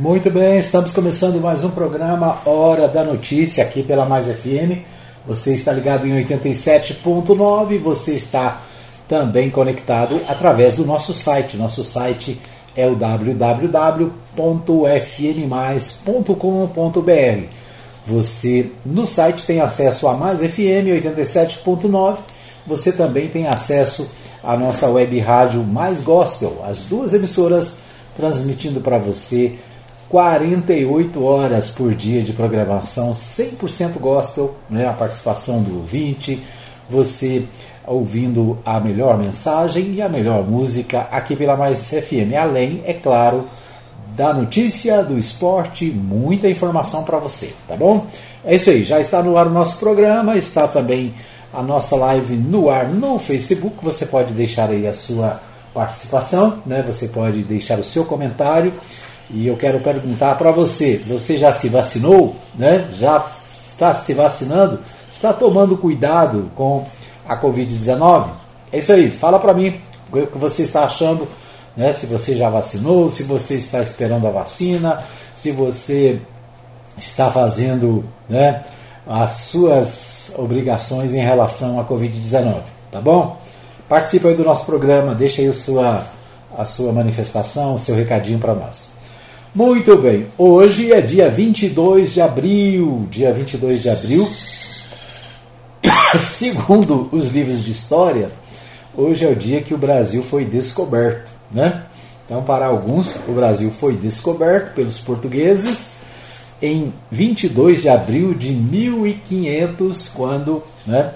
Muito bem, estamos começando mais um programa Hora da Notícia aqui pela Mais FM. Você está ligado em 87.9, você está também conectado através do nosso site. Nosso site é o www.fmmais.com.br. Você no site tem acesso a Mais FM 87.9. Você também tem acesso à nossa web rádio Mais Gospel, as duas emissoras transmitindo para você 48 horas por dia de programação, 100% gospel, né? a participação do ouvinte, você ouvindo a melhor mensagem e a melhor música aqui pela Mais FM. Além, é claro, da notícia, do esporte, muita informação para você, tá bom? É isso aí, já está no ar o nosso programa, está também a nossa live no ar no Facebook. Você pode deixar aí a sua participação, né? Você pode deixar o seu comentário e eu quero perguntar para você: você já se vacinou? Né? Já está se vacinando? Está tomando cuidado com a Covid-19? É isso aí, fala para mim o que você está achando. Né? Se você já vacinou, se você está esperando a vacina, se você está fazendo né, as suas obrigações em relação à Covid-19, tá bom? Participe aí do nosso programa, deixa aí a sua, a sua manifestação, o seu recadinho para nós. Muito bem, hoje é dia 22 de abril, dia 22 de abril. Segundo os livros de história, hoje é o dia que o Brasil foi descoberto, né? Então, para alguns, o Brasil foi descoberto pelos portugueses em 22 de abril de 1500, quando né,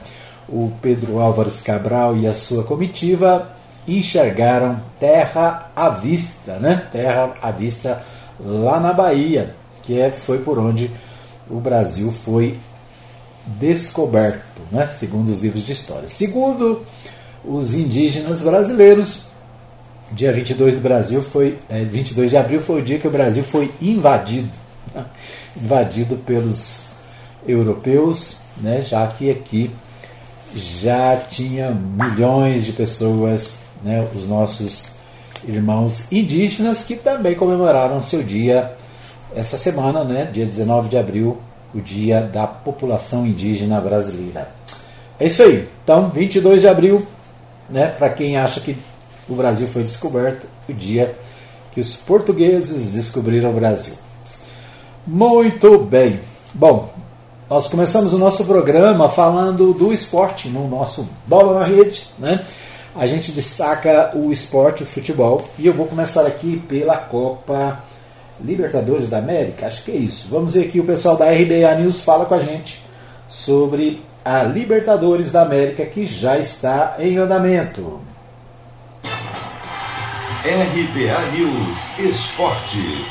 o Pedro Álvares Cabral e a sua comitiva enxergaram terra à vista, né? Terra à vista lá na Bahia, que é, foi por onde o Brasil foi descoberto, né? segundo os livros de história. Segundo os indígenas brasileiros, dia 22 do Brasil foi é, 22 de abril foi o dia que o Brasil foi invadido, né? invadido pelos europeus, né? já que aqui já tinha milhões de pessoas, né? os nossos irmãos indígenas que também comemoraram seu dia essa semana, né, dia 19 de abril, o dia da população indígena brasileira. É isso aí. Então, 22 de abril, né, para quem acha que o Brasil foi descoberto, o dia que os portugueses descobriram o Brasil. Muito bem. Bom, nós começamos o nosso programa falando do esporte no nosso Bola na Rede, né? A gente destaca o esporte, o futebol. E eu vou começar aqui pela Copa Libertadores da América. Acho que é isso. Vamos ver aqui o pessoal da RBA News fala com a gente sobre a Libertadores da América que já está em andamento. RBA News Esporte.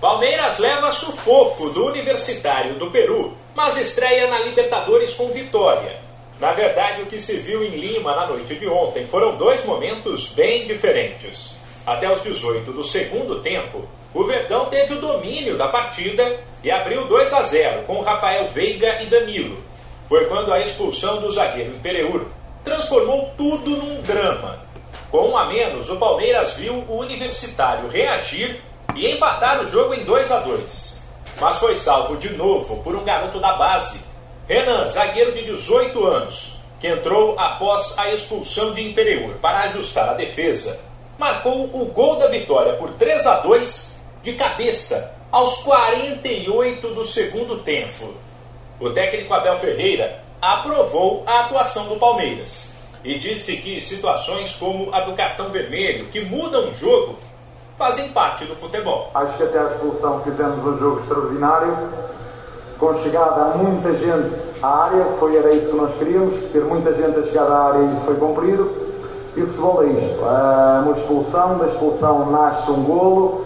Palmeiras leva sufoco do Universitário do Peru, mas estreia na Libertadores com vitória. Na verdade, o que se viu em Lima na noite de ontem foram dois momentos bem diferentes. Até os 18 do segundo tempo, o Verdão teve o domínio da partida e abriu 2 a 0 com Rafael Veiga e Danilo. Foi quando a expulsão do zagueiro Pereur transformou tudo num drama. Com um a menos, o Palmeiras viu o Universitário reagir e empatar o jogo em 2 a 2. Mas foi salvo de novo por um garoto da base, Renan, zagueiro de 18 anos, que entrou após a expulsão de Imperiur para ajustar a defesa, marcou o gol da vitória por 3 a 2 de cabeça aos 48 do segundo tempo. O técnico Abel Ferreira aprovou a atuação do Palmeiras e disse que situações como a do cartão vermelho, que mudam o jogo, fazem parte do futebol. Acho que até a expulsão fizemos um jogo extraordinário com chegada a muita gente à área, foi era isso que nós queríamos, ter muita gente a chegar à área e isso foi cumprido. E o futebol é isto, uh, uma expulsão, da expulsão nasce um golo,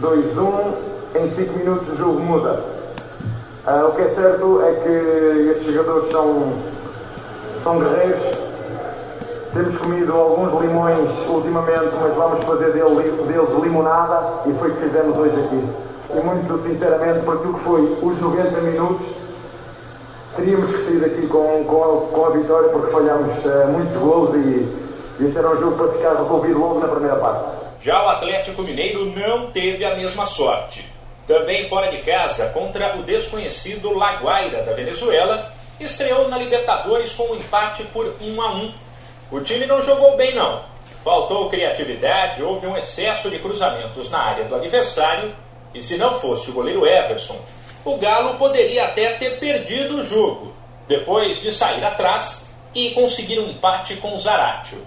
2-1, em 5 minutos o jogo muda. Uh, o que é certo é que estes jogadores são, são guerreiros, temos comido alguns limões ultimamente, mas vamos fazer deles, deles limonada e foi o que fizemos hoje aqui e muito sinceramente por aquilo que foi os 90 minutos, teríamos que sair daqui com, com, com a vitória porque falhámos uh, muitos gols e, e este era um jogo para ficar resolvido logo na primeira parte. Já o Atlético Mineiro não teve a mesma sorte. Também fora de casa, contra o desconhecido Laguaira da Venezuela, estreou na Libertadores com um empate por 1 a 1. O time não jogou bem não. Faltou criatividade, houve um excesso de cruzamentos na área do adversário e se não fosse o goleiro Everson, o Galo poderia até ter perdido o jogo, depois de sair atrás e conseguir um empate com o Zaratio.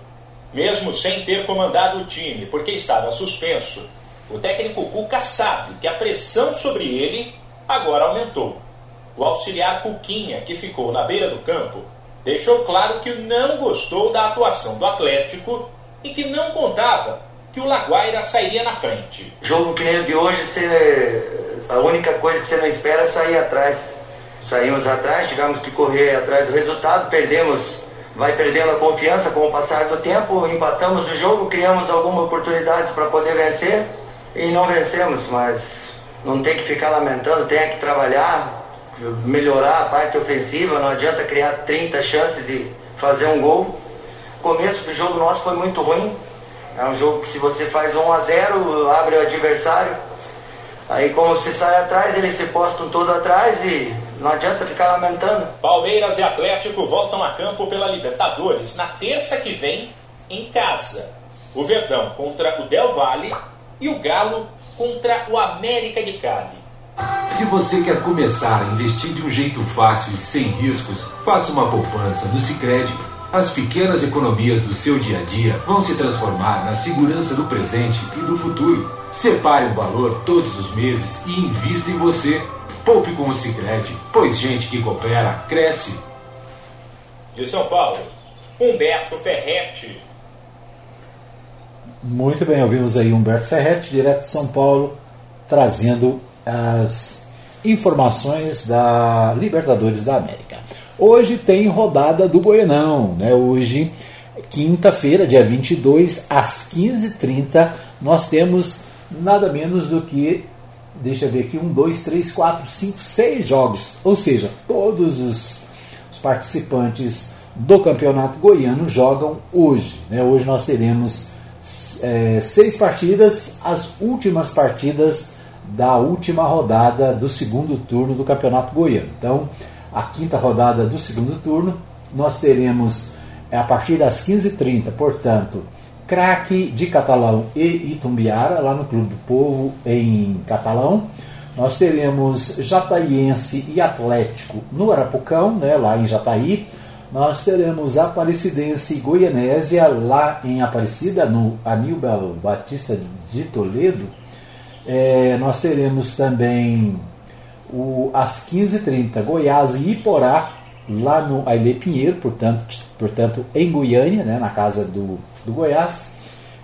Mesmo sem ter comandado o time, porque estava suspenso, o técnico Cuca sabe que a pressão sobre ele agora aumentou. O auxiliar Cuquinha, que ficou na beira do campo, deixou claro que não gostou da atuação do Atlético e que não contava que o Laguaira sairia na frente. Jogo que nem o de hoje, você, a única coisa que você não espera é sair atrás. Saímos atrás, tivemos que correr atrás do resultado, perdemos, vai perdendo a confiança com o passar do tempo, empatamos o jogo, criamos algumas oportunidades para poder vencer e não vencemos, mas não tem que ficar lamentando, tem que trabalhar, melhorar a parte ofensiva, não adianta criar 30 chances e fazer um gol. O começo do jogo nosso foi muito ruim, é um jogo que se você faz 1 a 0 abre o adversário. Aí como você sai atrás, eles se postam todo atrás e não adianta ficar lamentando. Palmeiras e Atlético voltam a campo pela Libertadores na terça que vem em casa. O Verdão contra o Del Valle e o Galo contra o América de Cali. Se você quer começar a investir de um jeito fácil e sem riscos, faça uma poupança no Sicredi as pequenas economias do seu dia a dia vão se transformar na segurança do presente e do futuro. Separe um valor todos os meses e invista em você. Poupe com o Sicredi, pois gente que coopera cresce. De São Paulo, Humberto Ferretti. Muito bem, ouvimos aí Humberto Ferretti, direto de São Paulo, trazendo as informações da Libertadores da América. Hoje tem rodada do Goianão, né? Hoje, quinta-feira, dia 22, às 15h30, nós temos nada menos do que, deixa eu ver aqui, um, dois, três, quatro, cinco, seis jogos. Ou seja, todos os, os participantes do Campeonato Goiano jogam hoje. Né? Hoje nós teremos é, seis partidas, as últimas partidas da última rodada do segundo turno do Campeonato Goiano. Então, a quinta rodada do segundo turno. Nós teremos é, a partir das 15h30, portanto, craque de Catalão e Itumbiara, lá no Clube do Povo, em Catalão. Nós teremos Jataiense e Atlético no Arapucão, né, lá em Jataí. Nós teremos Aparecidense e Goianésia, lá em Aparecida, no Aníbal Batista de Toledo. É, nós teremos também o, às 15h30, Goiás e Iporá, lá no Ailê Pinheiro, portanto, portanto em Goiânia, né, na casa do, do Goiás.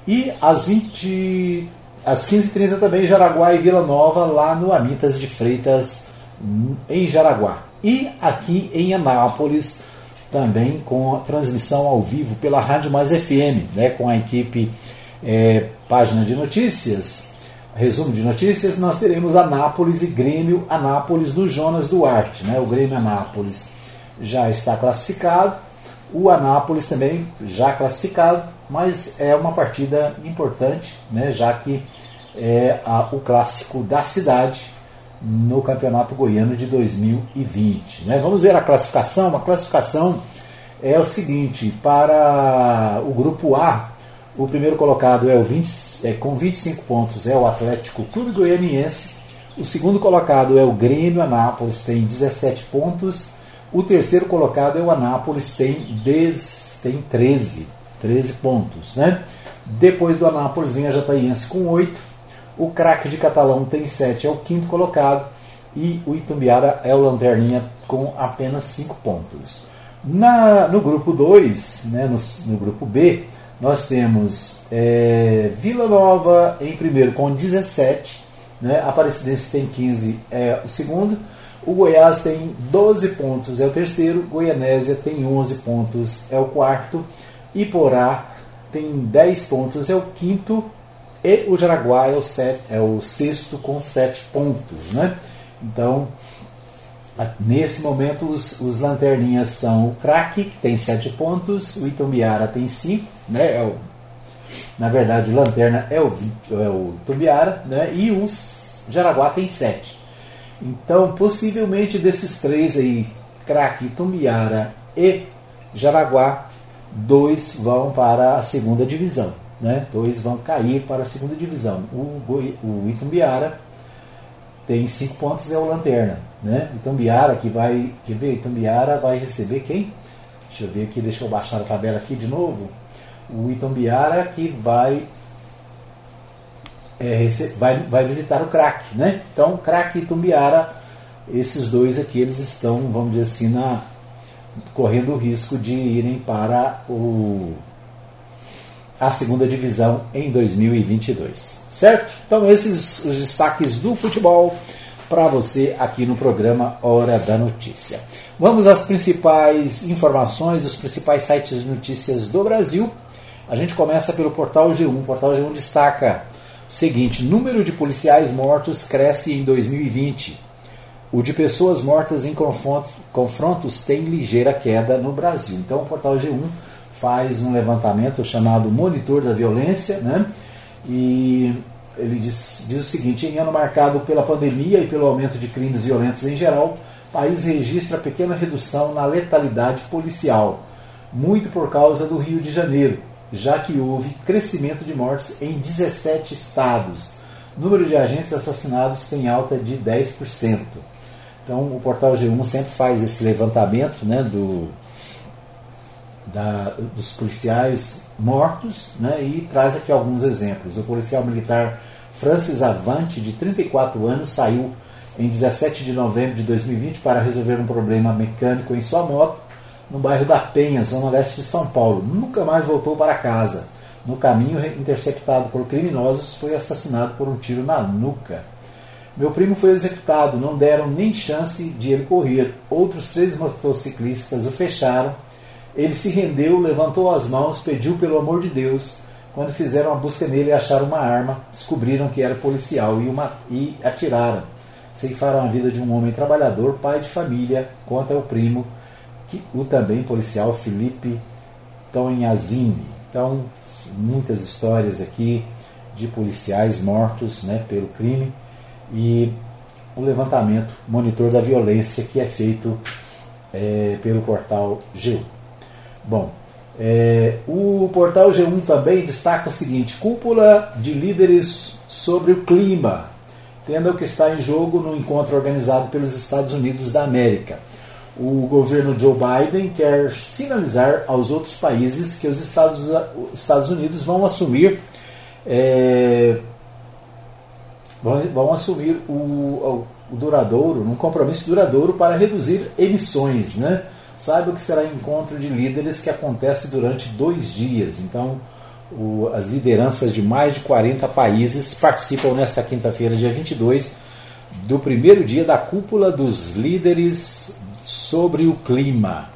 E às 20 às 15h30 também Jaraguá e Vila Nova, lá no Amitas de Freitas, em Jaraguá. E aqui em Anápolis, também com a transmissão ao vivo pela Rádio Mais FM, né, com a equipe é, Página de Notícias, resumo de notícias, nós teremos Anápolis e Grêmio Anápolis do Jonas Duarte. Né? O Grêmio Anápolis já está classificado, o Anápolis também já classificado, mas é uma partida importante, né? já que é a, o clássico da cidade no Campeonato Goiano de 2020. Né? Vamos ver a classificação. A classificação é o seguinte: para o grupo A, o primeiro colocado é o 20, é, com 25 pontos é o Atlético Clube Goianiense. O segundo colocado é o Grêmio Anápolis, tem 17 pontos. O terceiro colocado é o Anápolis, tem, 10, tem 13, 13 pontos. Né? Depois do Anápolis vem a Jataiense com 8. O craque de Catalão tem 7, é o quinto colocado. E o Itumbiara é o Lanterninha com apenas 5 pontos. Na, no grupo 2, né, no, no grupo B, nós temos é, Vila Nova em primeiro com 17, né? Aparecidense tem 15, é o segundo. O Goiás tem 12 pontos, é o terceiro. Goianésia tem 11 pontos, é o quarto. Iporá tem 10 pontos, é o quinto. E o Jaraguá é o, set, é o sexto com 7 pontos. Né? Então, Nesse momento, os, os lanterninhas são o Crack, que tem 7 pontos, o Itumbiara tem 5, né? É o, Na verdade, o Lanterna é o, é o Tumbiara né? e o Jaraguá tem 7. Então, possivelmente desses três aí, Craque, Tumbiara e Jaraguá, dois vão para a segunda divisão. Né? Dois vão cair para a segunda divisão. O, o Itumbiara tem cinco pontos, é o Lanterna. Né? Itumbiara que vai. Quer ver? Itumbiara vai receber quem? Deixa eu ver aqui, deixa eu baixar a tabela aqui de novo. O Itumbiara que vai é, vai, vai visitar o crack, né? Então, crack e Tumbiara, esses dois aqui, eles estão, vamos dizer assim, na, correndo o risco de irem para o, a segunda divisão em 2022, certo? Então, esses os destaques do futebol para você aqui no programa Hora da Notícia. Vamos às principais informações dos principais sites de notícias do Brasil. A gente começa pelo portal G1. O portal G1 destaca Seguinte, número de policiais mortos cresce em 2020. O de pessoas mortas em confrontos, confrontos tem ligeira queda no Brasil. Então o portal G1 faz um levantamento chamado Monitor da Violência, né? E ele diz, diz o seguinte: em ano marcado pela pandemia e pelo aumento de crimes violentos em geral, o país registra pequena redução na letalidade policial, muito por causa do Rio de Janeiro, já que houve crescimento de mortes em 17 estados. O número de agentes assassinados tem alta de 10%. Então, o portal G1 sempre faz esse levantamento né, do, da, dos policiais mortos né, e traz aqui alguns exemplos. O policial militar Francis Avante, de 34 anos, saiu em 17 de novembro de 2020 para resolver um problema mecânico em sua moto no bairro da Penha, zona leste de São Paulo. Nunca mais voltou para casa. No caminho, interceptado por criminosos, foi assassinado por um tiro na nuca. Meu primo foi executado, não deram nem chance de ele correr. Outros três motociclistas o fecharam. Ele se rendeu, levantou as mãos, pediu pelo amor de Deus. Quando fizeram a busca nele e acharam uma arma, descobriram que era policial e, uma, e atiraram. Ceifaram a vida de um homem trabalhador, pai de família, conta o primo o também policial Felipe Tonhazini. Então, muitas histórias aqui de policiais mortos né, pelo crime e o levantamento, monitor da violência que é feito é, pelo portal G1. Bom, é, o portal G1 também destaca o seguinte: cúpula de líderes sobre o clima, tendo o que está em jogo no encontro organizado pelos Estados Unidos da América o governo Joe Biden quer sinalizar aos outros países que os Estados, Estados Unidos vão assumir é, vão, vão, assumir o, o, duradouro, um compromisso duradouro para reduzir emissões. Né? Saiba que será encontro de líderes que acontece durante dois dias. Então, o, as lideranças de mais de 40 países participam nesta quinta-feira, dia 22, do primeiro dia da cúpula dos líderes sobre o clima.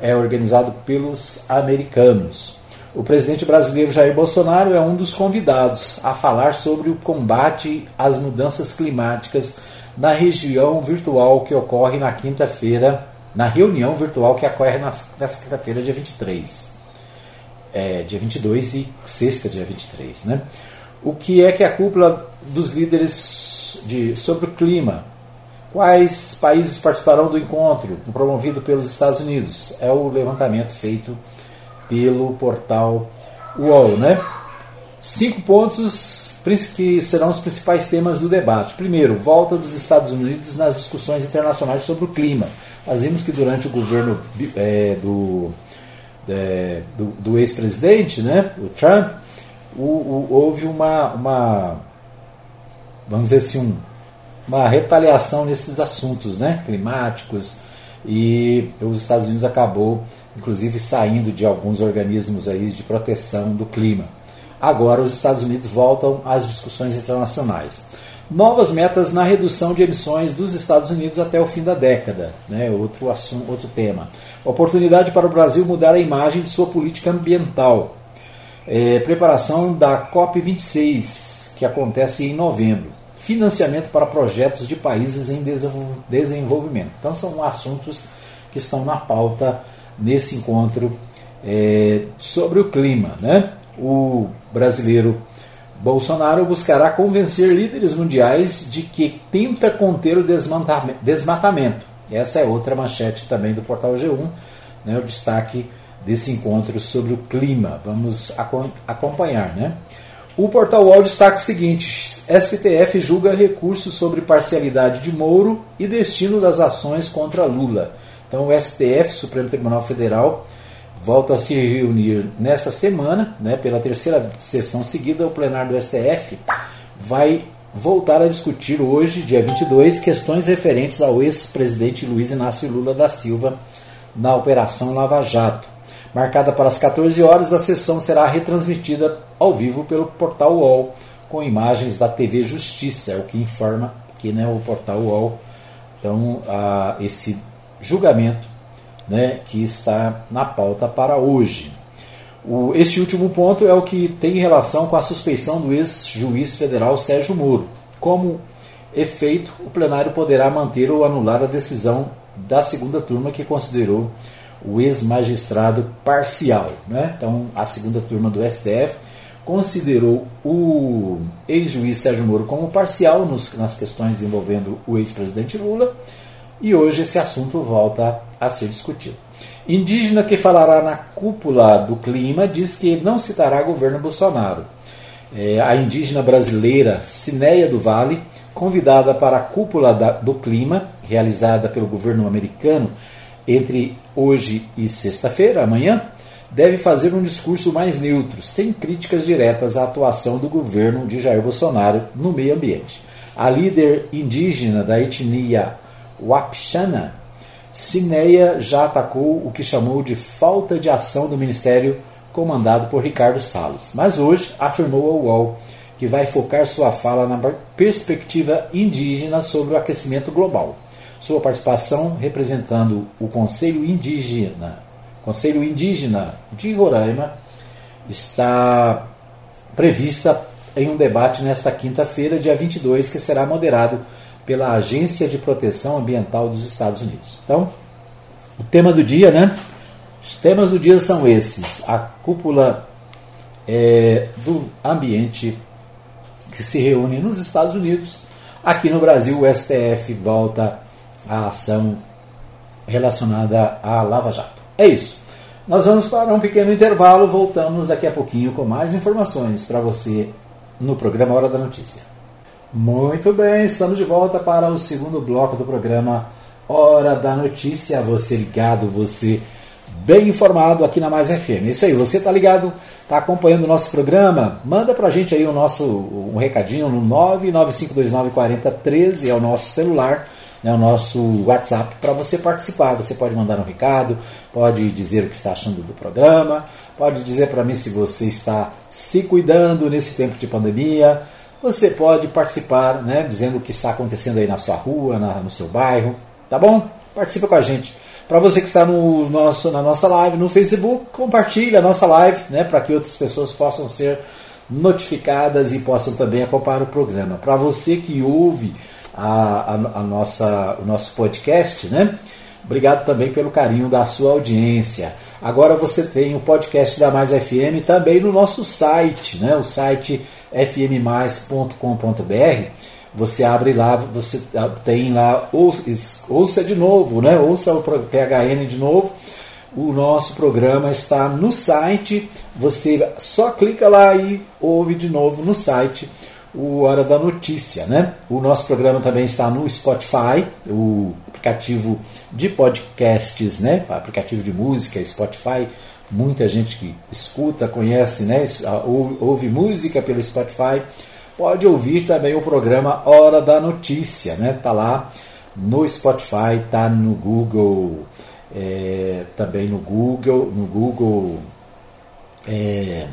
É organizado pelos americanos. O presidente brasileiro Jair Bolsonaro é um dos convidados a falar sobre o combate às mudanças climáticas na região virtual que ocorre na quinta-feira, na reunião virtual que ocorre nessa quinta-feira, dia 23. É, dia 22 e sexta, dia 23. Né? O que é que a cúpula dos líderes de, sobre o clima Quais países participarão do encontro promovido pelos Estados Unidos? É o levantamento feito pelo portal UOL, né? Cinco pontos que serão os principais temas do debate. Primeiro, volta dos Estados Unidos nas discussões internacionais sobre o clima. Nós vimos que durante o governo é, do, é, do, do ex-presidente, né, o Trump, o, o, houve uma, uma, vamos dizer assim, um, uma retaliação nesses assuntos né, climáticos e os Estados Unidos acabou inclusive saindo de alguns organismos aí de proteção do clima. Agora os Estados Unidos voltam às discussões internacionais. Novas metas na redução de emissões dos Estados Unidos até o fim da década, né? outro, assunto, outro tema. Oportunidade para o Brasil mudar a imagem de sua política ambiental. É, preparação da COP26, que acontece em novembro financiamento para projetos de países em desenvolvimento. Então, são assuntos que estão na pauta nesse encontro é, sobre o clima. Né? o brasileiro Bolsonaro buscará convencer líderes mundiais de que tenta conter o desmatamento. Essa é outra manchete também do portal G1, né, o destaque desse encontro sobre o clima. Vamos acompanhar. Né? O portal UOL destaca o seguinte: STF julga recurso sobre parcialidade de Moro e destino das ações contra Lula. Então, o STF, Supremo Tribunal Federal, volta a se reunir nesta semana, né, pela terceira sessão seguida, o plenário do STF vai voltar a discutir hoje, dia 22, questões referentes ao ex-presidente Luiz Inácio Lula da Silva na Operação Lava Jato. Marcada para as 14 horas, a sessão será retransmitida ao vivo pelo portal UOL, com imagens da TV Justiça, é o que informa aqui né, o portal UOL. Então, a, esse julgamento né, que está na pauta para hoje. O, este último ponto é o que tem relação com a suspeição do ex-juiz federal Sérgio Moro. Como efeito, o plenário poderá manter ou anular a decisão da segunda turma que considerou o ex-magistrado parcial. Né? Então, a segunda turma do STF considerou o ex-juiz Sérgio Moro como parcial nos, nas questões envolvendo o ex-presidente Lula e hoje esse assunto volta a ser discutido. Indígena que falará na cúpula do clima diz que não citará governo Bolsonaro. É, a indígena brasileira Cineia do Vale, convidada para a cúpula da, do clima, realizada pelo governo americano entre hoje e sexta-feira, amanhã, deve fazer um discurso mais neutro, sem críticas diretas à atuação do governo de Jair Bolsonaro no meio ambiente. A líder indígena da etnia Wapchana, Cineia já atacou o que chamou de falta de ação do ministério comandado por Ricardo Salles, mas hoje afirmou ao UOL que vai focar sua fala na perspectiva indígena sobre o aquecimento global. Sua participação representando o Conselho Indígena, Conselho Indígena de Roraima, está prevista em um debate nesta quinta-feira, dia 22, que será moderado pela Agência de Proteção Ambiental dos Estados Unidos. Então, o tema do dia, né? Os temas do dia são esses: a cúpula é, do ambiente que se reúne nos Estados Unidos. Aqui no Brasil, o STF volta à ação relacionada à Lava Jato. É isso. Nós vamos para um pequeno intervalo, voltamos daqui a pouquinho com mais informações para você no programa Hora da Notícia. Muito bem, estamos de volta para o segundo bloco do programa Hora da Notícia. Você ligado, você bem informado aqui na Mais FM. É isso aí, você tá ligado, tá acompanhando o nosso programa? Manda pra gente aí o nosso um recadinho no 995294013, é o nosso celular, é o nosso WhatsApp para você participar. Você pode mandar um recado, pode dizer o que está achando do programa, pode dizer para mim se você está se cuidando nesse tempo de pandemia você pode participar, né, dizendo o que está acontecendo aí na sua rua, na, no seu bairro, tá bom? Participa com a gente. Para você que está no nosso, na nossa live no Facebook, compartilhe a nossa live, né, para que outras pessoas possam ser notificadas e possam também acompanhar o programa. Para você que ouve a, a, a, nossa, o nosso podcast, né? Obrigado também pelo carinho da sua audiência. Agora você tem o podcast da Mais FM também no nosso site, né? O site fmmais.com.br, você abre lá, você tem lá, ouça de novo, né? ouça o PHN de novo. O nosso programa está no site, você só clica lá e ouve de novo no site o Hora da Notícia. Né? O nosso programa também está no Spotify, o aplicativo de podcasts, né? aplicativo de música, Spotify muita gente que escuta, conhece, né, ouve música pelo Spotify, pode ouvir também o programa Hora da Notícia, né? Tá lá no Spotify, tá no Google, é, também no Google, no Google é,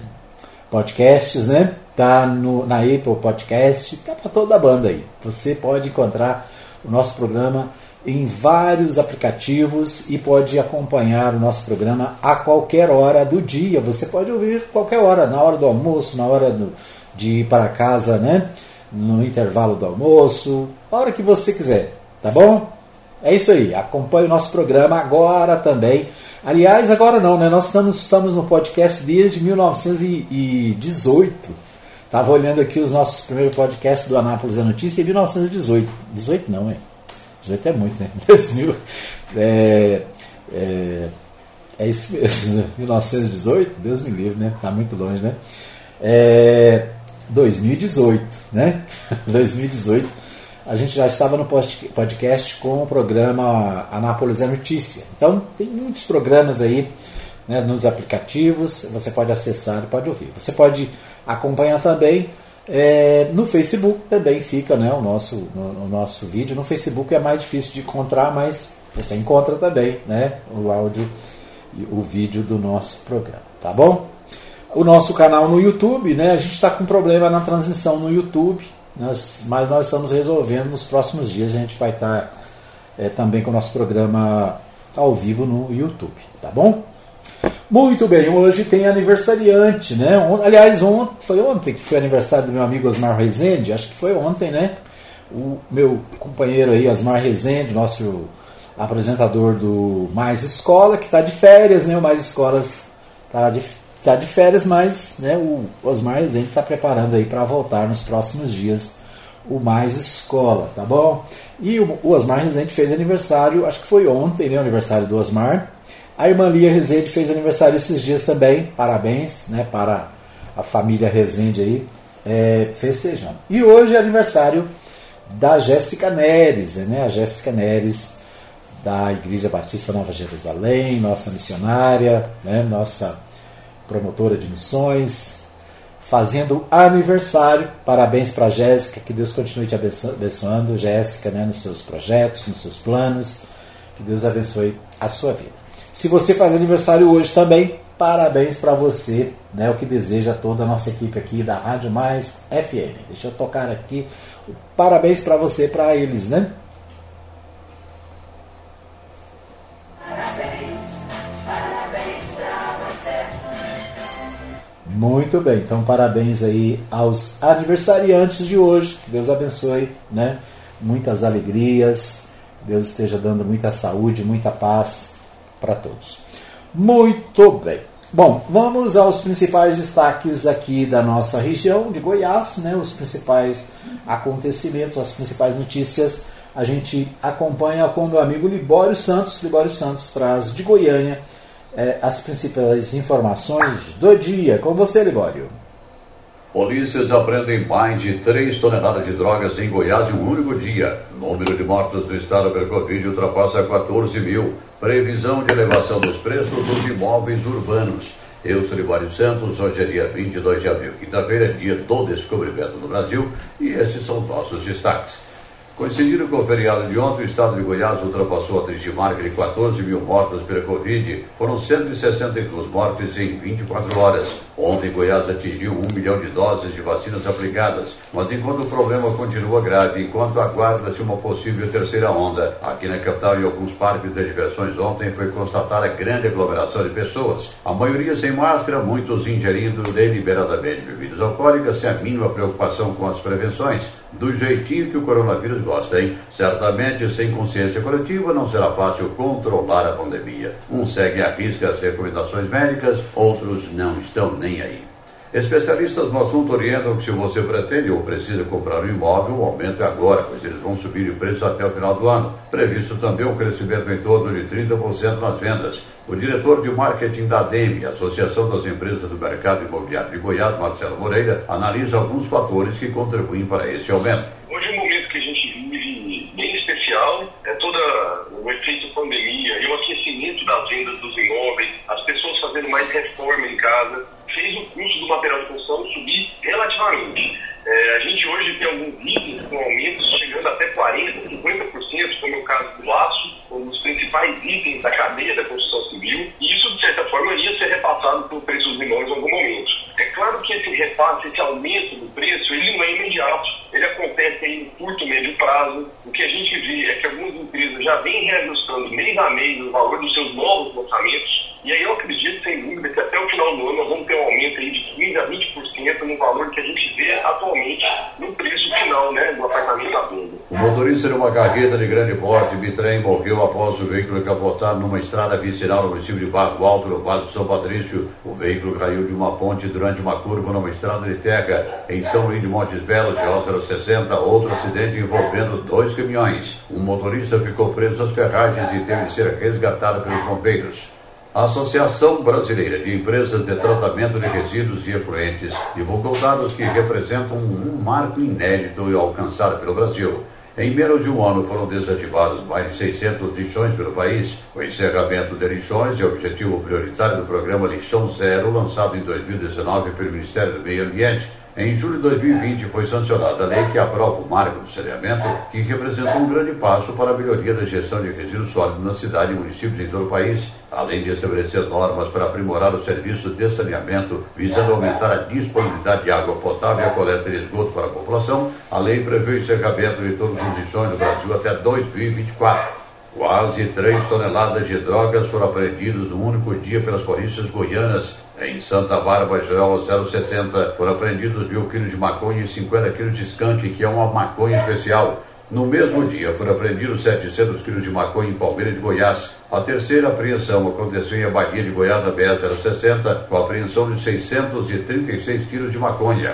Podcasts, né? Tá no, na Apple Podcast, tá para toda a banda aí. Você pode encontrar o nosso programa em vários aplicativos e pode acompanhar o nosso programa a qualquer hora do dia. Você pode ouvir qualquer hora, na hora do almoço, na hora do, de ir para casa, né? no intervalo do almoço, a hora que você quiser, tá bom? É isso aí, acompanhe o nosso programa agora também Aliás, agora não, né? Nós estamos, estamos no podcast desde 1918. Estava olhando aqui os nossos primeiros podcasts do Anápolis da Notícia em 1918. 18 não, é? 18 é muito, né? 2000. É, é, é isso mesmo, 1918, né? Deus me livre, né? Tá muito longe, né? É, 2018, né? 2018, a gente já estava no podcast com o programa Anápolis é Notícia. Então, tem muitos programas aí né, nos aplicativos, você pode acessar e pode ouvir. Você pode acompanhar também é, no Facebook, também fica né, o, nosso, no, o nosso vídeo. No Facebook é mais difícil de encontrar, mas você encontra também né, o áudio e o vídeo do nosso programa, tá bom? o nosso canal no YouTube, né? A gente está com problema na transmissão no YouTube, nós, mas nós estamos resolvendo nos próximos dias. A gente vai estar tá, é, também com o nosso programa ao vivo no YouTube, tá bom? Muito bem, hoje tem aniversariante, né? Aliás, ontem, foi ontem que foi aniversário do meu amigo Osmar Rezende, acho que foi ontem, né? O meu companheiro aí, Osmar Rezende, nosso apresentador do Mais Escola, que está de férias, né? O Mais Escolas está de está de férias, mas né, o Osmar Rezende está preparando aí para voltar nos próximos dias o Mais Escola, tá bom? E o, Osmar Rezende fez aniversário, acho que foi ontem, né, o aniversário do Osmar. A irmã Lia Rezende fez aniversário esses dias também, parabéns né, para a família Rezende aí, é, festejando. E hoje é aniversário da Jéssica Neres, né, a Jéssica Neres da Igreja Batista Nova Jerusalém, nossa missionária, né, nossa promotora de missões, fazendo aniversário. Parabéns para Jéssica, que Deus continue te abençoando, Jéssica, né, nos seus projetos, nos seus planos. Que Deus abençoe a sua vida. Se você faz aniversário hoje também, parabéns para você, né, o que deseja toda a nossa equipe aqui da Rádio Mais FM. Deixa eu tocar aqui. Parabéns para você, para eles, né? Muito bem, então parabéns aí aos aniversariantes de hoje. Que Deus abençoe, né? Muitas alegrias, Deus esteja dando muita saúde, muita paz para todos. Muito bem. Bom, vamos aos principais destaques aqui da nossa região de Goiás, né? Os principais acontecimentos, as principais notícias. A gente acompanha com o amigo Libório Santos. Libório Santos traz de Goiânia é, as principais informações do dia. Com você, Libório. Polícias apreendem mais de 3 toneladas de drogas em Goiás em um único dia. Número de mortos do estado pelo Covid ultrapassa 14 mil. Previsão de elevação dos preços dos imóveis urbanos. Eu sou Libório Santos, hoje é dia 22 de abril, quinta-feira, dia do descobrimento do Brasil, e esses são nossos destaques. Coincidindo com o feriado de ontem, o estado de Goiás ultrapassou a triste marca de 14 mil mortos pela Covid. Foram 162 mortes em 24 horas. Ontem, Goiás atingiu um milhão de doses de vacinas aplicadas. Mas enquanto o problema continua grave, enquanto aguarda-se uma possível terceira onda, aqui na capital e alguns parques de diversões ontem foi constatada grande aglomeração de pessoas. A maioria sem máscara, muitos ingerindo deliberadamente bebidas alcoólicas sem a mínima preocupação com as prevenções do jeitinho que o coronavírus gosta, hein? Certamente, sem consciência coletiva, não será fácil controlar a pandemia. Uns seguem à risca as recomendações médicas, outros não estão nem aí. Especialistas no assunto orientam que se você pretende ou precisa comprar um imóvel, o aumento é agora, pois eles vão subir o preço até o final do ano. Previsto também um crescimento em torno de 30% nas vendas. O diretor de marketing da ADEME, Associação das Empresas do Mercado Imobiliário de Goiás, Marcelo Moreira, analisa alguns fatores que contribuem para esse aumento. Hoje é um momento que a gente vive bem especial, é todo o efeito pandemia e o aquecimento das vendas dos imóveis, as pessoas fazendo mais reforma em casa, do material de construção subir relativamente. É, a gente hoje tem alguns itens com aumentos chegando até 40%, 50%, como é o caso do aço, um dos principais itens da cadeia da construção civil, e isso, de certa forma, iria ser repassado pelo preço dos imóveis em algum momento. É claro que esse repasse, esse aumento do preço, ele não é imediato, ele acontece em curto, médio prazo. O que a gente vê é que algumas empresas já vêm reajustando mês a mês o valor dos seus novos lançamentos, e aí eu acredito, sem dúvida, que até o final do ano nós vamos ter um aumento aí de 15% a 20% no valor que a gente vê atualmente no preço final né, do apartamento à venda. Motorista de uma carreta de grande porte, bitrem, morreu após o veículo capotar numa estrada vicinal no município de Barro Alto, no Vale de São Patrício. O veículo caiu de uma ponte durante uma curva numa estrada de terra em São Luís de Montes Belos, de 060. Outro acidente envolvendo dois caminhões. Um motorista ficou preso às ferragens e teve de ser resgatado pelos bombeiros. A Associação Brasileira de Empresas de Tratamento de Resíduos e Efluentes divulgou dados que representam um marco inédito alcançado pelo Brasil. Em menos de um ano foram desativados mais de 600 lixões pelo país. O encerramento de lixões é objetivo prioritário do programa Lixão Zero, lançado em 2019 pelo Ministério do Meio Ambiente. Em julho de 2020 foi sancionada a lei que aprova o marco do saneamento, que representa um grande passo para a melhoria da gestão de resíduos sólidos na cidade e municípios em todo o país, além de estabelecer normas para aprimorar o serviço de saneamento, visando aumentar a disponibilidade de água potável e a coleta de esgoto para a população. A lei prevê o encerramento de todos os lixões no Brasil até 2024. Quase 3 toneladas de drogas foram apreendidas num único dia pelas polícias goianas em Santa Bárbara, Joel 060, foram apreendidos mil quilos de maconha e 50 quilos de skunk, que é uma maconha especial. No mesmo dia, foram apreendidos 700 quilos de maconha em Palmeira de Goiás. A terceira apreensão aconteceu em Abadia de Goiás, na BR-060, com a apreensão de 636 quilos de maconha.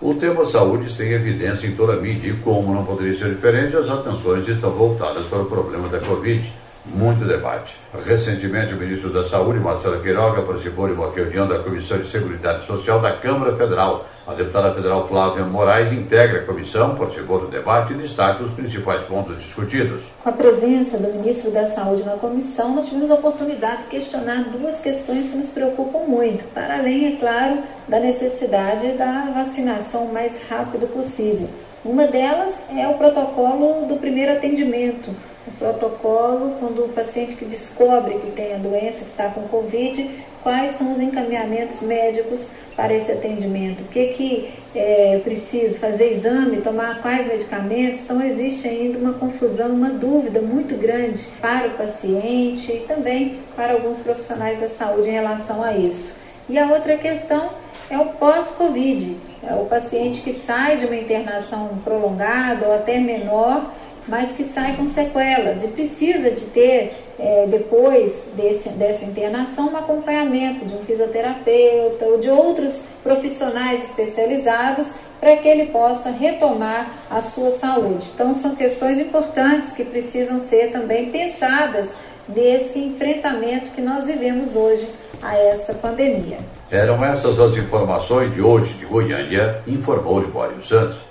O tema saúde tem evidência em toda a mídia e, como não poderia ser diferente, as atenções estão voltadas para o problema da Covid muito debate. Recentemente, o ministro da Saúde, Marcelo Queiroga, participou de uma reunião da Comissão de Seguridade Social da Câmara Federal. A deputada federal Flávia Moraes integra a comissão, participou do debate e destaca os principais pontos discutidos. Com a presença do ministro da Saúde na comissão, nós tivemos a oportunidade de questionar duas questões que nos preocupam muito, para além, é claro, da necessidade da vacinação o mais rápido possível. Uma delas é o protocolo do primeiro atendimento, o protocolo quando o paciente que descobre que tem a doença, que está com Covid, quais são os encaminhamentos médicos para esse atendimento, o que, que é preciso fazer exame, tomar quais medicamentos. Então, existe ainda uma confusão, uma dúvida muito grande para o paciente e também para alguns profissionais da saúde em relação a isso. E a outra questão é o pós-Covid, é o paciente que sai de uma internação prolongada ou até menor mas que sai com sequelas e precisa de ter, é, depois desse, dessa internação, um acompanhamento de um fisioterapeuta ou de outros profissionais especializados para que ele possa retomar a sua saúde. Então, são questões importantes que precisam ser também pensadas nesse enfrentamento que nós vivemos hoje a essa pandemia. Eram essas as informações de hoje de Goiânia, informou Libório Santos.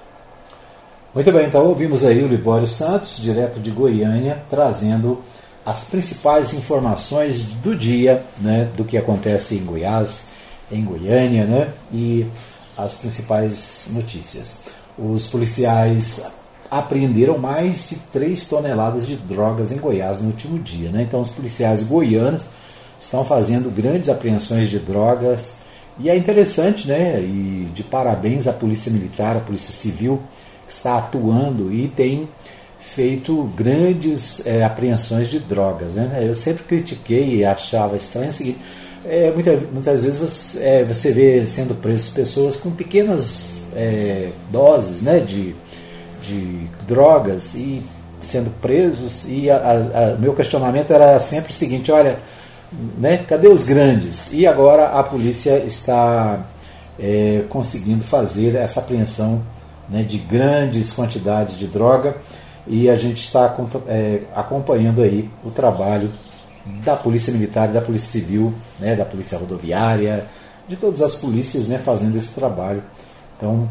Muito bem, então ouvimos aí o Libório Santos, direto de Goiânia, trazendo as principais informações do dia, né, do que acontece em Goiás, em Goiânia, né, e as principais notícias. Os policiais apreenderam mais de 3 toneladas de drogas em Goiás no último dia, né? Então os policiais goianos estão fazendo grandes apreensões de drogas e é interessante, né? E de parabéns à Polícia Militar, à Polícia Civil está atuando e tem feito grandes é, apreensões de drogas. Né? Eu sempre critiquei e achava estranho o seguinte: é, muitas, muitas vezes você, é, você vê sendo presos pessoas com pequenas é, doses né, de, de drogas e sendo presos. E meu questionamento era sempre o seguinte: olha, né, cadê os grandes? E agora a polícia está é, conseguindo fazer essa apreensão né, de grandes quantidades de droga e a gente está é, acompanhando aí o trabalho da Polícia Militar, da Polícia Civil, né, da Polícia Rodoviária, de todas as polícias né, fazendo esse trabalho. Então,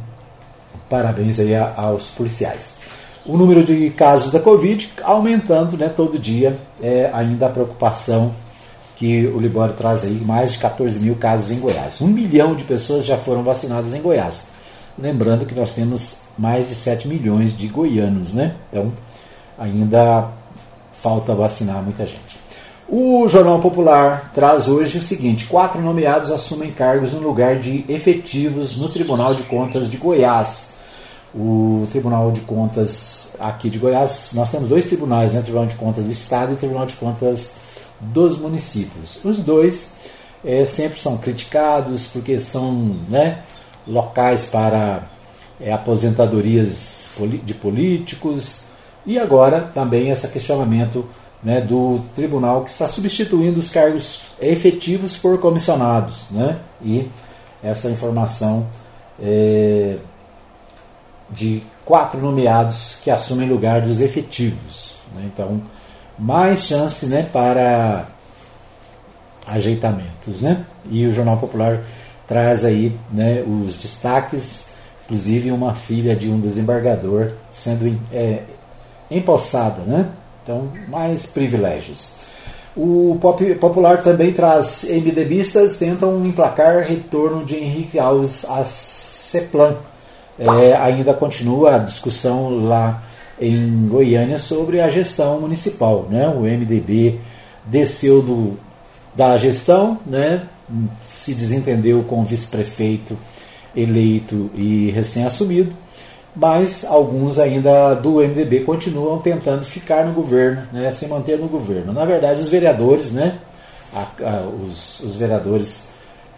parabéns aí aos policiais. O número de casos da Covid aumentando né, todo dia, é ainda a preocupação que o Libório traz aí, mais de 14 mil casos em Goiás. Um milhão de pessoas já foram vacinadas em Goiás. Lembrando que nós temos mais de 7 milhões de goianos, né? Então ainda falta vacinar muita gente. O Jornal Popular traz hoje o seguinte: quatro nomeados assumem cargos no lugar de efetivos no Tribunal de Contas de Goiás. O Tribunal de Contas aqui de Goiás, nós temos dois tribunais, né? O Tribunal de Contas do Estado e o Tribunal de Contas dos municípios. Os dois é, sempre são criticados porque são né, locais para é, aposentadorias de políticos, E agora também esse questionamento né, do tribunal que está substituindo os cargos efetivos por comissionados. Né, e essa informação é, de quatro nomeados que assumem lugar dos efetivos. Né, então, mais chance né, para ajeitamentos. Né? E o Jornal Popular traz aí né, os destaques, inclusive uma filha de um desembargador sendo é, empossada, né? Então, mais privilégios. O Pop Popular também traz MDBistas tentam emplacar retorno de Henrique Alves a CEPLAN. É, ainda continua a discussão lá em Goiânia sobre a gestão municipal. Né? O MDB desceu do, da gestão, né? Se desentendeu com o vice-prefeito eleito e recém-assumido, mas alguns ainda do MDB continuam tentando ficar no governo, né? se manter no governo. Na verdade, os vereadores, né? A, a, os, os, vereadores,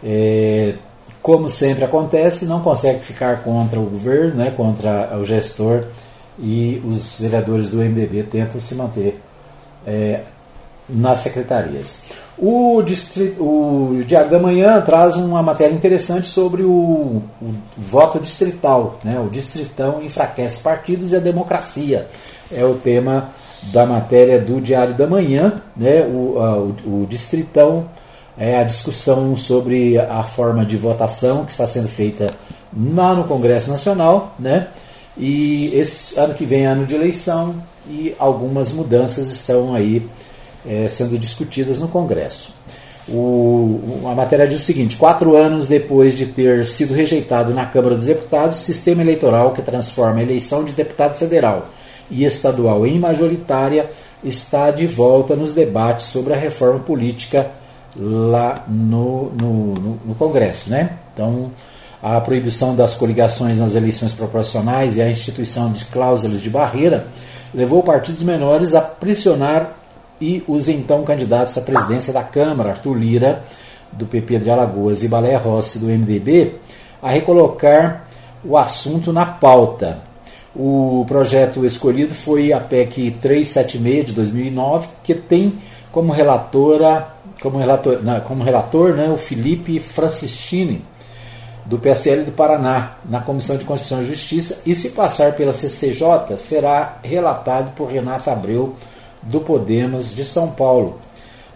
é, como sempre acontece, não conseguem ficar contra o governo, né? contra o gestor e os vereadores do MDB tentam se manter é, nas secretarias. O, distrito, o Diário da Manhã traz uma matéria interessante sobre o, o, voto distrital. Né? O distritão enfraquece partidos e a democracia. É o tema da matéria do Diário da Manhã. Né? O, a, o, o distritão é a discussão sobre a forma de votação que está sendo feita lá no Congresso Nacional. Né? E esse ano que vem é ano de eleição e algumas mudanças estão aí é, sendo discutidas no Congresso. O, a matéria diz o seguinte: quatro anos depois de ter sido rejeitado na Câmara dos Deputados, sistema eleitoral que transforma a eleição de deputado federal e estadual em majoritária está de volta nos debates sobre a reforma política lá no, no, no, no Congresso. Né? Então, a proibição das coligações nas eleições proporcionais e a instituição de cláusulas de barreira levou partidos menores a pressionar e os então candidatos à presidência da Câmara, Arthur Lira, do PP de Alagoas, e Balé Rossi, do MDB, a recolocar o assunto na pauta. O projeto escolhido foi a PEC 376 de 2009, que tem como relatora, como relator, não, como relator né, o Felipe Francischini, do PSL do Paraná, na Comissão de Constituição e Justiça, e se passar pela CCJ, será relatado por Renata Abreu, do Podemos de São Paulo,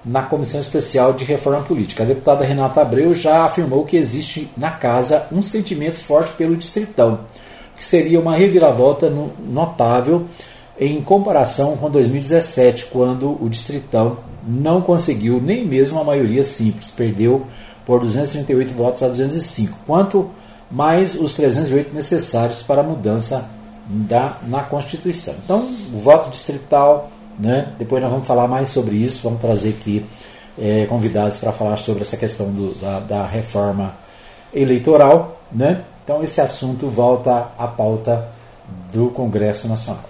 na Comissão Especial de Reforma Política. A deputada Renata Abreu já afirmou que existe na casa um sentimento forte pelo distritão, que seria uma reviravolta notável em comparação com 2017, quando o distritão não conseguiu nem mesmo a maioria simples, perdeu por 238 votos a 205, quanto mais os 308 necessários para a mudança da, na Constituição. Então, o voto distrital, né, depois nós vamos falar mais sobre isso, vamos trazer aqui é, convidados para falar sobre essa questão do, da, da, reforma eleitoral. Né? Então, esse assunto volta à pauta do Congresso Nacional.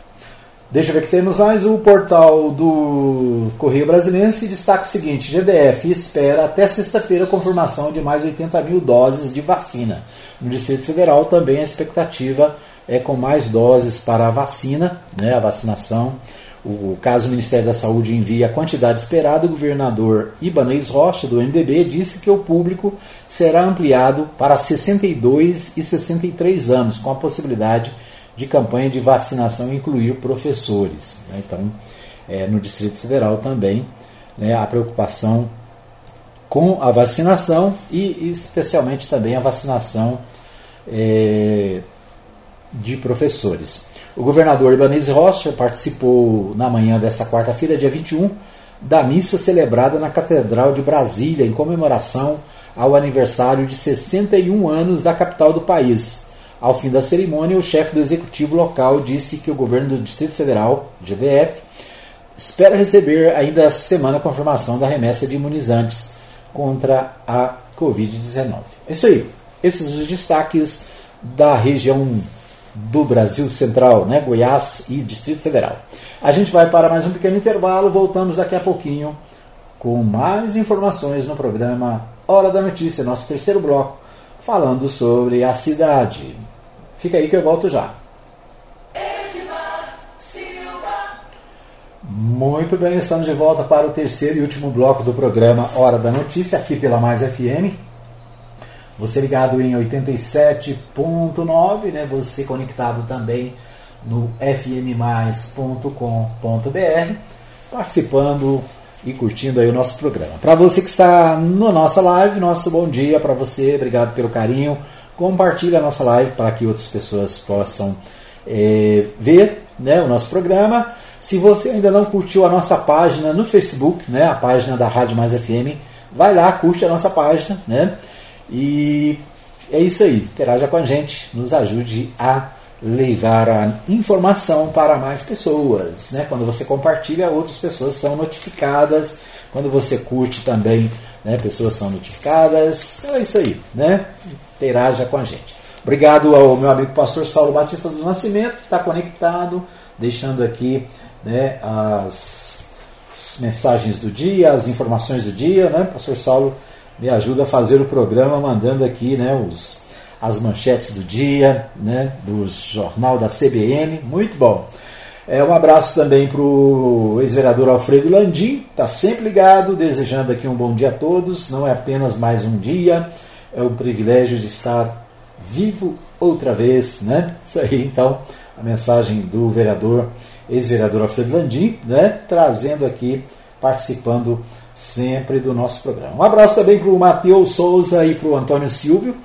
Deixa eu ver que temos mais. O portal do Correio Brasilense destaca o seguinte: GDF espera até sexta-feira a confirmação de mais 80 mil doses de vacina. No Distrito Federal também a expectativa é com mais doses para a vacina, né, a vacinação. O caso o Ministério da Saúde envia a quantidade esperada, o governador Ibanez Rocha, do MDB, disse que o público será ampliado para 62 e 63 anos, com a possibilidade de de campanha de vacinação incluir professores. Né? Então, é, no Distrito Federal também, né, a preocupação com a vacinação e especialmente também a vacinação é, de professores. O governador Ibanez Rocha participou na manhã desta quarta-feira, dia 21, da missa celebrada na Catedral de Brasília em comemoração ao aniversário de 61 anos da capital do país. Ao fim da cerimônia, o chefe do executivo local disse que o governo do Distrito Federal, GDF, espera receber ainda essa semana a confirmação da remessa de imunizantes contra a Covid-19. É isso aí. Esses os destaques da região do Brasil Central, né? Goiás e Distrito Federal. A gente vai para mais um pequeno intervalo, voltamos daqui a pouquinho com mais informações no programa Hora da Notícia, nosso terceiro bloco, falando sobre a cidade. Fica aí que eu volto já. Muito bem, estamos de volta para o terceiro e último bloco do programa Hora da Notícia, aqui pela Mais FM. Você ligado em 87.9, né? Você conectado também no fmmais.com.br, participando e curtindo aí o nosso programa. Para você que está na nossa live, nosso bom dia para você, obrigado pelo carinho. Compartilhe a nossa live para que outras pessoas possam é, ver né, o nosso programa. Se você ainda não curtiu a nossa página no Facebook, né, a página da Rádio Mais FM, vai lá, curte a nossa página, né? E é isso aí, interaja com a gente, nos ajude a levar a informação para mais pessoas. Né? Quando você compartilha, outras pessoas são notificadas. Quando você curte também, né, pessoas são notificadas. Então é isso aí, né? Interaja com a gente. Obrigado ao meu amigo pastor Saulo Batista do Nascimento, que está conectado, deixando aqui né, as, mensagens do dia, as informações do dia. Né? Pastor Saulo me ajuda a fazer o programa, mandando aqui né, os, as manchetes do dia, né, do jornal da CBN. Muito bom. É, um abraço também para o ex-vereador Alfredo Landim, está sempre ligado, desejando aqui um bom dia a todos. Não é apenas mais um dia, é o privilégio de estar vivo outra vez, né? Isso aí, então, a mensagem do vereador, ex-vereador Alfredo Landim, né? Trazendo aqui, participando sempre do nosso programa. Um abraço também para o Matheus Souza e para o Antônio Silvio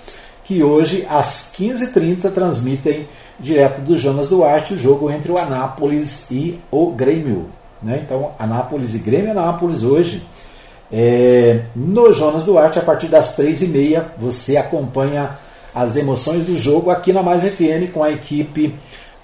que hoje, às 15h30, transmitem direto do Jonas Duarte o jogo entre o Anápolis e o Grêmio. Né? Então, Anápolis e Grêmio Anápolis hoje. É, no Jonas Duarte, a partir das 3h30, você acompanha as emoções do jogo aqui na Mais FM com a equipe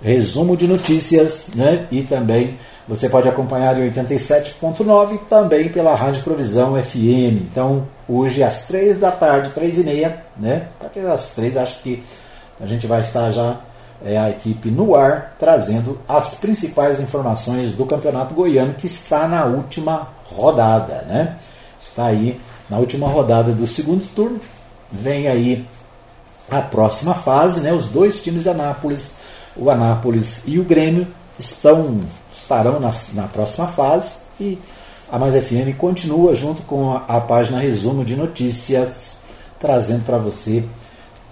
Resumo de Notícias né? e também você pode acompanhar em 87.9 também pela Rádio Provisão FM. Então, hoje às 3 da tarde, 3 e meia, né? Partir das 3 acho que a gente vai estar já é, a equipe no ar trazendo as principais informações do Campeonato Goiano que está na última rodada, né? Está aí na última rodada do segundo turno. Vem aí a próxima fase, né? Os dois times de Anápolis, o Anápolis e o Grêmio estão estarão na, na próxima fase e a Mais FM continua junto com a, a página Resumo de Notícias, trazendo para você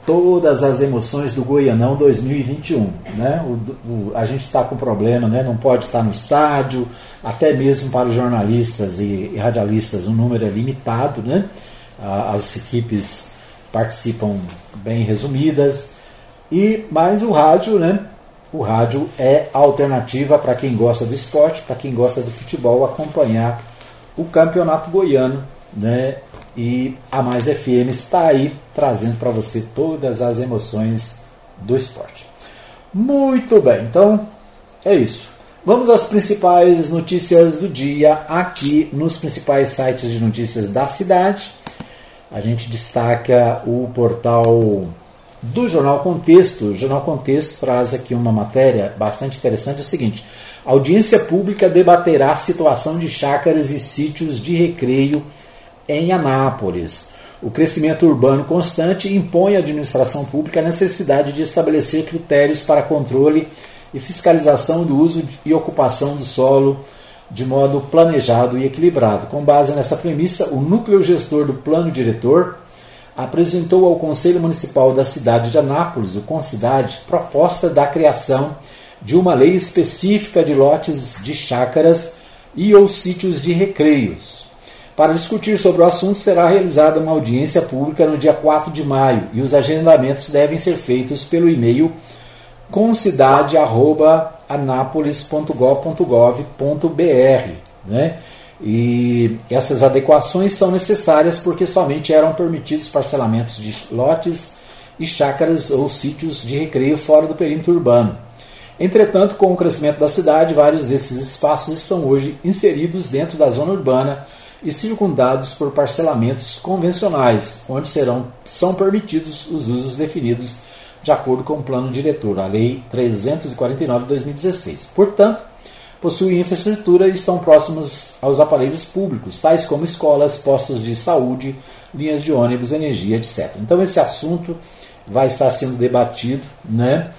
todas as emoções do Goianão 2021. Né? O, o, a gente está com problema, né? não pode estar no estádio, até mesmo para os jornalistas e, e radialistas o número é limitado. Né? As equipes participam bem resumidas. E mais o rádio, né? O rádio é a alternativa para quem gosta do esporte, para quem gosta do futebol, acompanhar o campeonato goiano. Né? E a Mais FM está aí trazendo para você todas as emoções do esporte. Muito bem, então é isso. Vamos às principais notícias do dia aqui nos principais sites de notícias da cidade. A gente destaca o portal do Jornal Contexto. O Jornal Contexto traz aqui uma matéria bastante interessante: é o seguinte. Audiência pública debaterá a situação de chácaras e sítios de recreio em Anápolis. O crescimento urbano constante impõe à administração pública a necessidade de estabelecer critérios para controle e fiscalização do uso e ocupação do solo de modo planejado e equilibrado. Com base nessa premissa, o núcleo gestor do plano diretor apresentou ao Conselho Municipal da cidade de Anápolis, o Concidade, proposta da criação de uma lei específica de lotes de chácaras e ou sítios de recreios. Para discutir sobre o assunto, será realizada uma audiência pública no dia 4 de maio e os agendamentos devem ser feitos pelo e-mail concidade.anápolis.gov.br. Né? E essas adequações são necessárias porque somente eram permitidos parcelamentos de lotes e chácaras ou sítios de recreio fora do perímetro urbano. Entretanto, com o crescimento da cidade, vários desses espaços estão hoje inseridos dentro da zona urbana e circundados por parcelamentos convencionais, onde serão, são permitidos os usos definidos de acordo com o plano diretor, a Lei 349 de 2016. Portanto, possuem infraestrutura e estão próximos aos aparelhos públicos, tais como escolas, postos de saúde, linhas de ônibus, energia, etc. Então esse assunto vai estar sendo debatido, né?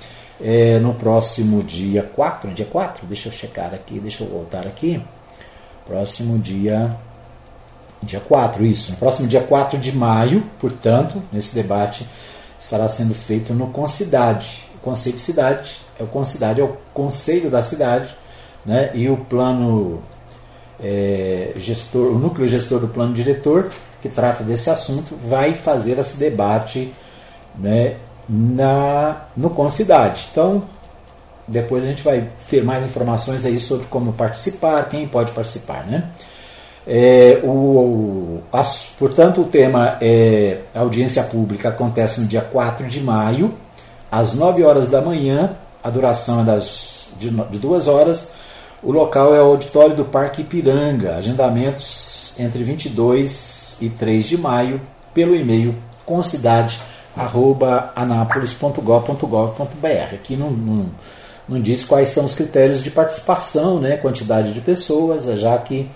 é, no próximo dia 4, dia 4, deixa eu checar aqui, deixa eu voltar aqui. Próximo dia dia 4, isso. No próximo dia 4 de maio, portanto, nesse debate estará sendo feito no Concidade. O Conselho de Cidade, é o Concidade é o conselho da cidade, né? E o plano é, gestor, o núcleo gestor do plano diretor, que trata desse assunto, vai fazer esse debate né, na, no Concidade. Então, depois a gente vai ter mais informações aí sobre como participar, quem pode participar. Né? É, o, as, portanto, o tema é audiência pública acontece no dia 4 de maio, às 9 horas da manhã, a duração é das, de, de duas horas o local é o auditório do Parque Ipiranga. Agendamentos entre 22 e 3 de maio pelo e-mail concidade@anapolis.gov.br. Aqui não, não, não, diz quais são os critérios de participação, né, quantidade de pessoas, já que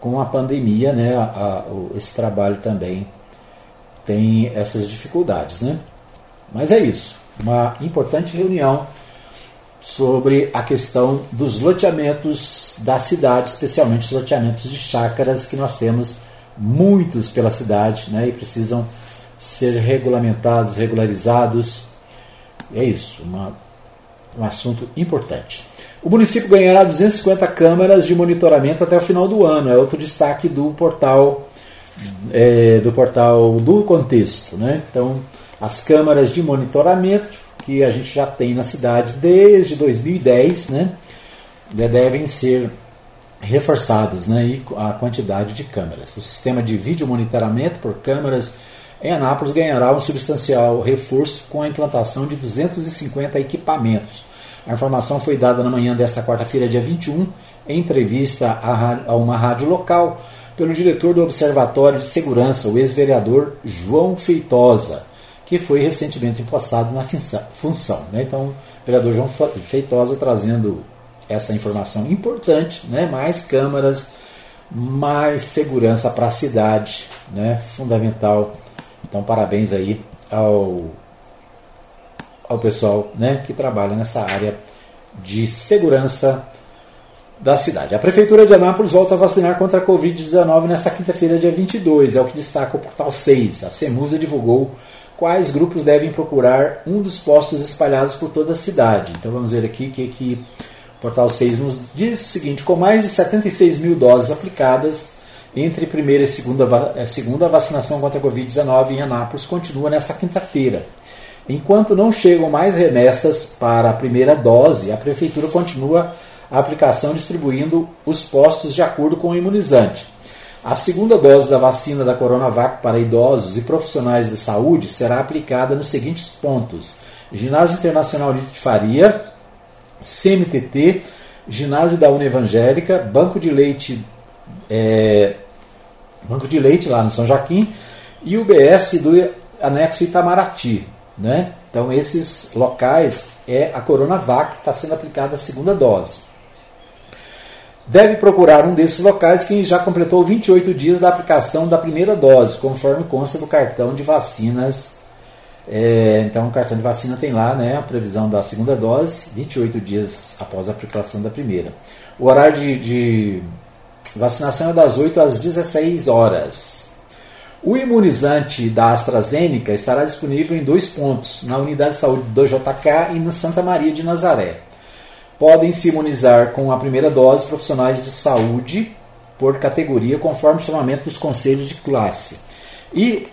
com a pandemia, né, a, a, esse trabalho também tem essas dificuldades, né? Mas é isso, uma importante reunião sobre a questão dos loteamentos da cidade, especialmente os loteamentos de chácaras, que nós temos muitos pela cidade né, e precisam ser regulamentados, regularizados. É isso, uma, um assunto importante. O município ganhará 250 câmaras de monitoramento até o final do ano. É outro destaque do portal é, do portal do contexto. Né? Então, as câmaras de monitoramento que a gente já tem na cidade desde 2010, né, devem ser reforçados né, e a quantidade de câmeras. O sistema de vídeo monitoramento por câmeras em Anápolis ganhará um substancial reforço com a implantação de 250 equipamentos. A informação foi dada na manhã desta quarta-feira, dia 21, em entrevista a uma rádio local pelo diretor do Observatório de Segurança, o ex-vereador João Feitosa que foi recentemente empossado na função. Né? Então, o vereador João Feitosa trazendo essa informação importante, né? mais câmaras, mais segurança para a cidade, né? fundamental. Então, parabéns aí ao, ao pessoal né? que trabalha nessa área de segurança da cidade. A Prefeitura de Anápolis volta a vacinar contra a Covid-19 nesta quinta-feira, dia 22, é o que destaca o portal 6. A CEMUSA divulgou quais grupos devem procurar um dos postos espalhados por toda a cidade. Então vamos ver aqui que, que o Portal 6 nos diz o seguinte: com mais de 76 mil doses aplicadas entre primeira e segunda, eh, segunda a vacinação contra a Covid-19 em Anápolis continua nesta quinta-feira. Enquanto não chegam mais remessas para a primeira dose, a Prefeitura continua a aplicação distribuindo os postos de acordo com o imunizante. A segunda dose da vacina da Coronavac para idosos e profissionais de saúde será aplicada nos seguintes pontos: Ginásio Internacional de Faria, CMTT, Ginásio da Unevangélica, Banco de Leite, é, Banco de Leite lá no São Joaquim e o BS do anexo Itamaraty. Né? Então, esses locais é a Coronavac que está sendo aplicada a segunda dose deve procurar um desses locais que já completou 28 dias da aplicação da primeira dose, conforme consta do cartão de vacinas. É, então, o cartão de vacina tem lá né, a previsão da segunda dose, 28 dias após a aplicação da primeira. O horário de, de vacinação é das 8 às 16 horas. O imunizante da AstraZeneca estará disponível em dois pontos, na unidade de saúde do JK e na Santa Maria de Nazaré podem se imunizar com a primeira dose profissionais de saúde por categoria, conforme o chamamento dos conselhos de classe. E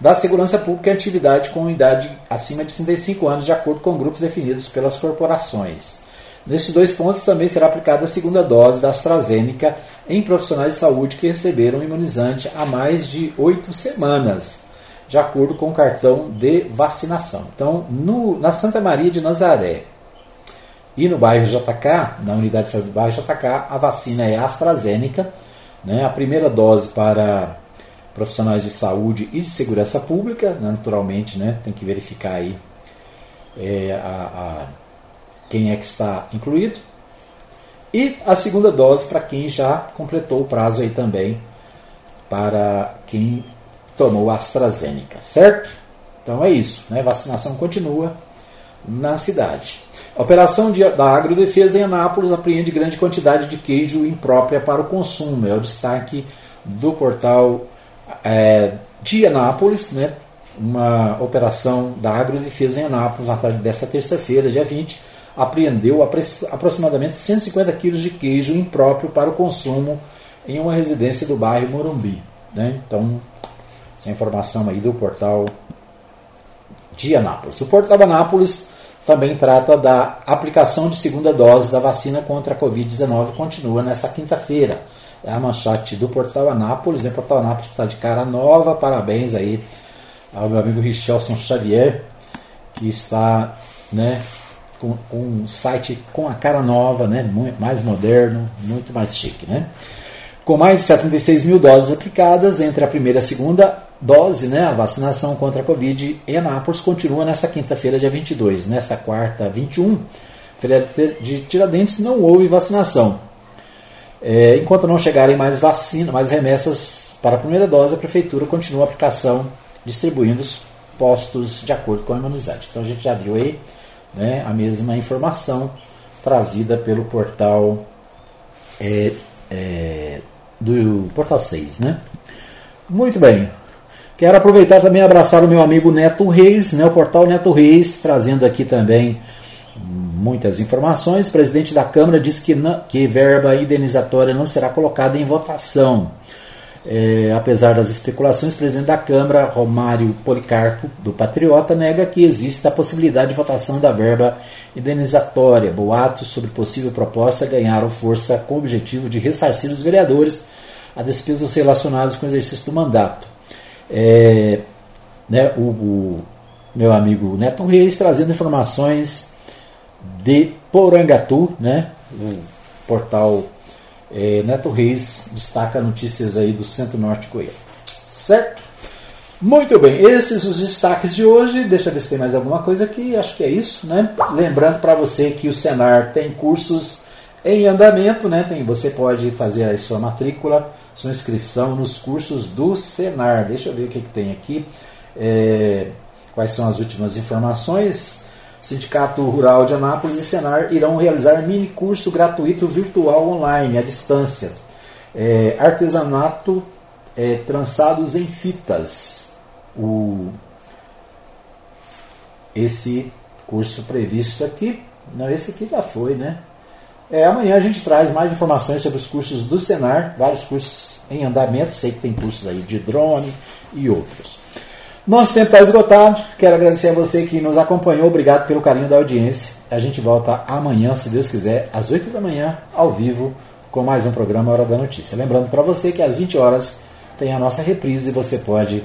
da segurança pública e atividade com idade acima de 35 anos, de acordo com grupos definidos pelas corporações. Nesses dois pontos também será aplicada a segunda dose da AstraZeneca em profissionais de saúde que receberam imunizante há mais de oito semanas, de acordo com o cartão de vacinação. Então, no, na Santa Maria de Nazaré, e no bairro JK, na unidade de saúde do bairro JK, a vacina é AstraZeneca, né? a primeira dose para profissionais de saúde e de segurança pública, né? naturalmente, né? tem que verificar aí é, a, a, quem é que está incluído. E a segunda dose para quem já completou o prazo aí também, para quem tomou AstraZeneca, certo? Então é isso, né? vacinação continua na cidade. A operação de, da Agrodefesa em Anápolis apreende grande quantidade de queijo imprópria para o consumo. É o destaque do portal é, de Anápolis, né? uma operação da Agrodefesa em Anápolis na tarde desta terça-feira, dia 20, apreendeu aproximadamente 150 quilos de queijo impróprio para o consumo em uma residência do bairro Morumbi. Né? Então, essa informação aí do portal de Anápolis. O portal de Anápolis também trata da aplicação de segunda dose da vacina contra a Covid-19, continua nesta quinta-feira. É a manchete do portal Anápolis. O né? portal Anápolis está de cara nova, parabéns aí ao meu amigo Richelson Xavier, que está né, com, com, um site com a cara nova, né, mais moderno, muito mais chique. Né? Com mais de 76 mil doses aplicadas entre a primeira e a segunda dose, né, a vacinação contra a Covid em Anápolis continua nesta quinta-feira, dia 22. Nesta quarta, 21, feira de Tiradentes, não houve vacinação. É, enquanto não chegarem mais vacina, mais remessas para a primeira dose, a Prefeitura continua a aplicação, distribuindo os postos de acordo com a imunidade. Então a gente já viu aí né, a mesma informação trazida pelo portal é, é, do portal 6. Né? Muito bem. Quero aproveitar também e abraçar o meu amigo Neto Reis, né, o portal Neto Reis, trazendo aqui também muitas informações. O presidente da Câmara disse que, não, que verba indenizatória não será colocada em votação. É, apesar das especulações, o presidente da Câmara, Romário Policarpo, do Patriota, nega que exista a possibilidade de votação da verba indenizatória. Boatos sobre possível proposta ganharam força com o objetivo de ressarcir os vereadores a despesas relacionadas com o exercício do mandato. É, né, o, o, meu amigo Neto Reis trazendo informações de Porangatu, né, o portal é, Neto Reis destaca notícias aí do Centro-Norte Goiano. Certo? Muito bem, esses os destaques de hoje. Deixa eu ver se tem mais alguma coisa aqui. Acho que é isso, né? Lembrando para você que o Senar tem cursos em andamento, né? Tem, você pode fazer a sua matrícula sua inscrição nos cursos do Senar. Deixa eu ver o que, que tem aqui. É, quais são as últimas informações? Sindicato Rural de Anápolis e Senar irão realizar mini curso gratuito virtual online, à distância. É, artesanato é, trançados em fitas. O, esse curso previsto aqui, não, esse aqui já foi, né? É, amanhã a gente traz mais informações sobre os cursos do Senar, vários cursos em andamento, sei que tem cursos aí de drone e outros. Nosso tempo está esgotado, quero agradecer a você que nos acompanhou, obrigado pelo carinho da audiência. A gente volta amanhã, se Deus quiser, às 8 da manhã, ao vivo, com mais um programa Hora da Notícia. Lembrando para você que às 20 horas tem a nossa reprise e você pode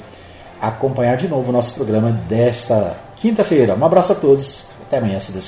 acompanhar de novo o nosso programa desta quinta-feira. Um abraço a todos, até amanhã, se Deus quiser.